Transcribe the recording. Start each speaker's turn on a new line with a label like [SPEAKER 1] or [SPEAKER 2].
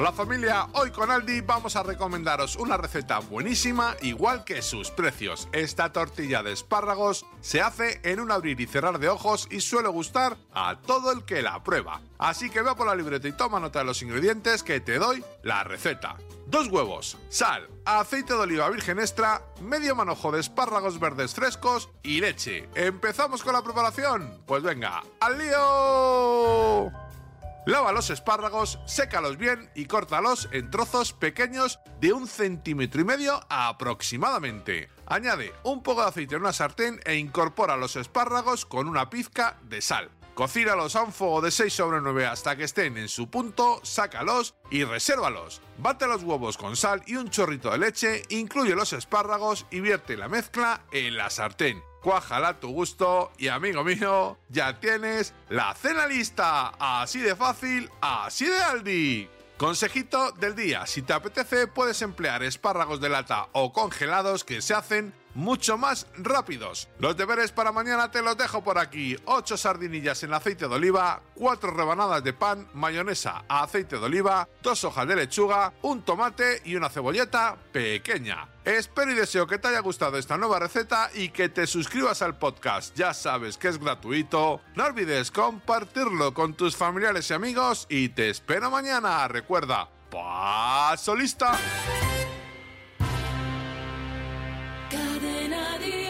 [SPEAKER 1] Hola familia, hoy con Aldi vamos a recomendaros una receta buenísima igual que sus precios. Esta tortilla de espárragos se hace en un abrir y cerrar de ojos y suele gustar a todo el que la prueba. Así que ve por la libreta y toma nota de los ingredientes que te doy la receta. Dos huevos, sal, aceite de oliva virgen extra, medio manojo de espárragos verdes frescos y leche. ¿Empezamos con la preparación? Pues venga, ¡al lío! Lava los espárragos, sécalos bien y córtalos en trozos pequeños de un centímetro y medio aproximadamente. Añade un poco de aceite en una sartén e incorpora los espárragos con una pizca de sal. Cocínalos a un fuego de 6 sobre 9 hasta que estén en su punto, sácalos y resérvalos. Bate los huevos con sal y un chorrito de leche, incluye los espárragos y vierte la mezcla en la sartén. Cuájala a tu gusto y amigo mío, ya tienes la cena lista. Así de fácil, así de Aldi. Consejito del día, si te apetece puedes emplear espárragos de lata o congelados que se hacen mucho más rápidos. Los deberes para mañana te los dejo por aquí. 8 sardinillas en aceite de oliva, 4 rebanadas de pan, mayonesa a aceite de oliva, 2 hojas de lechuga, un tomate y una cebolleta pequeña. Espero y deseo que te haya gustado esta nueva receta y que te suscribas al podcast. Ya sabes que es gratuito. No olvides compartirlo con tus familiares y amigos y te espero mañana. Recuerda, paso lista de nadie.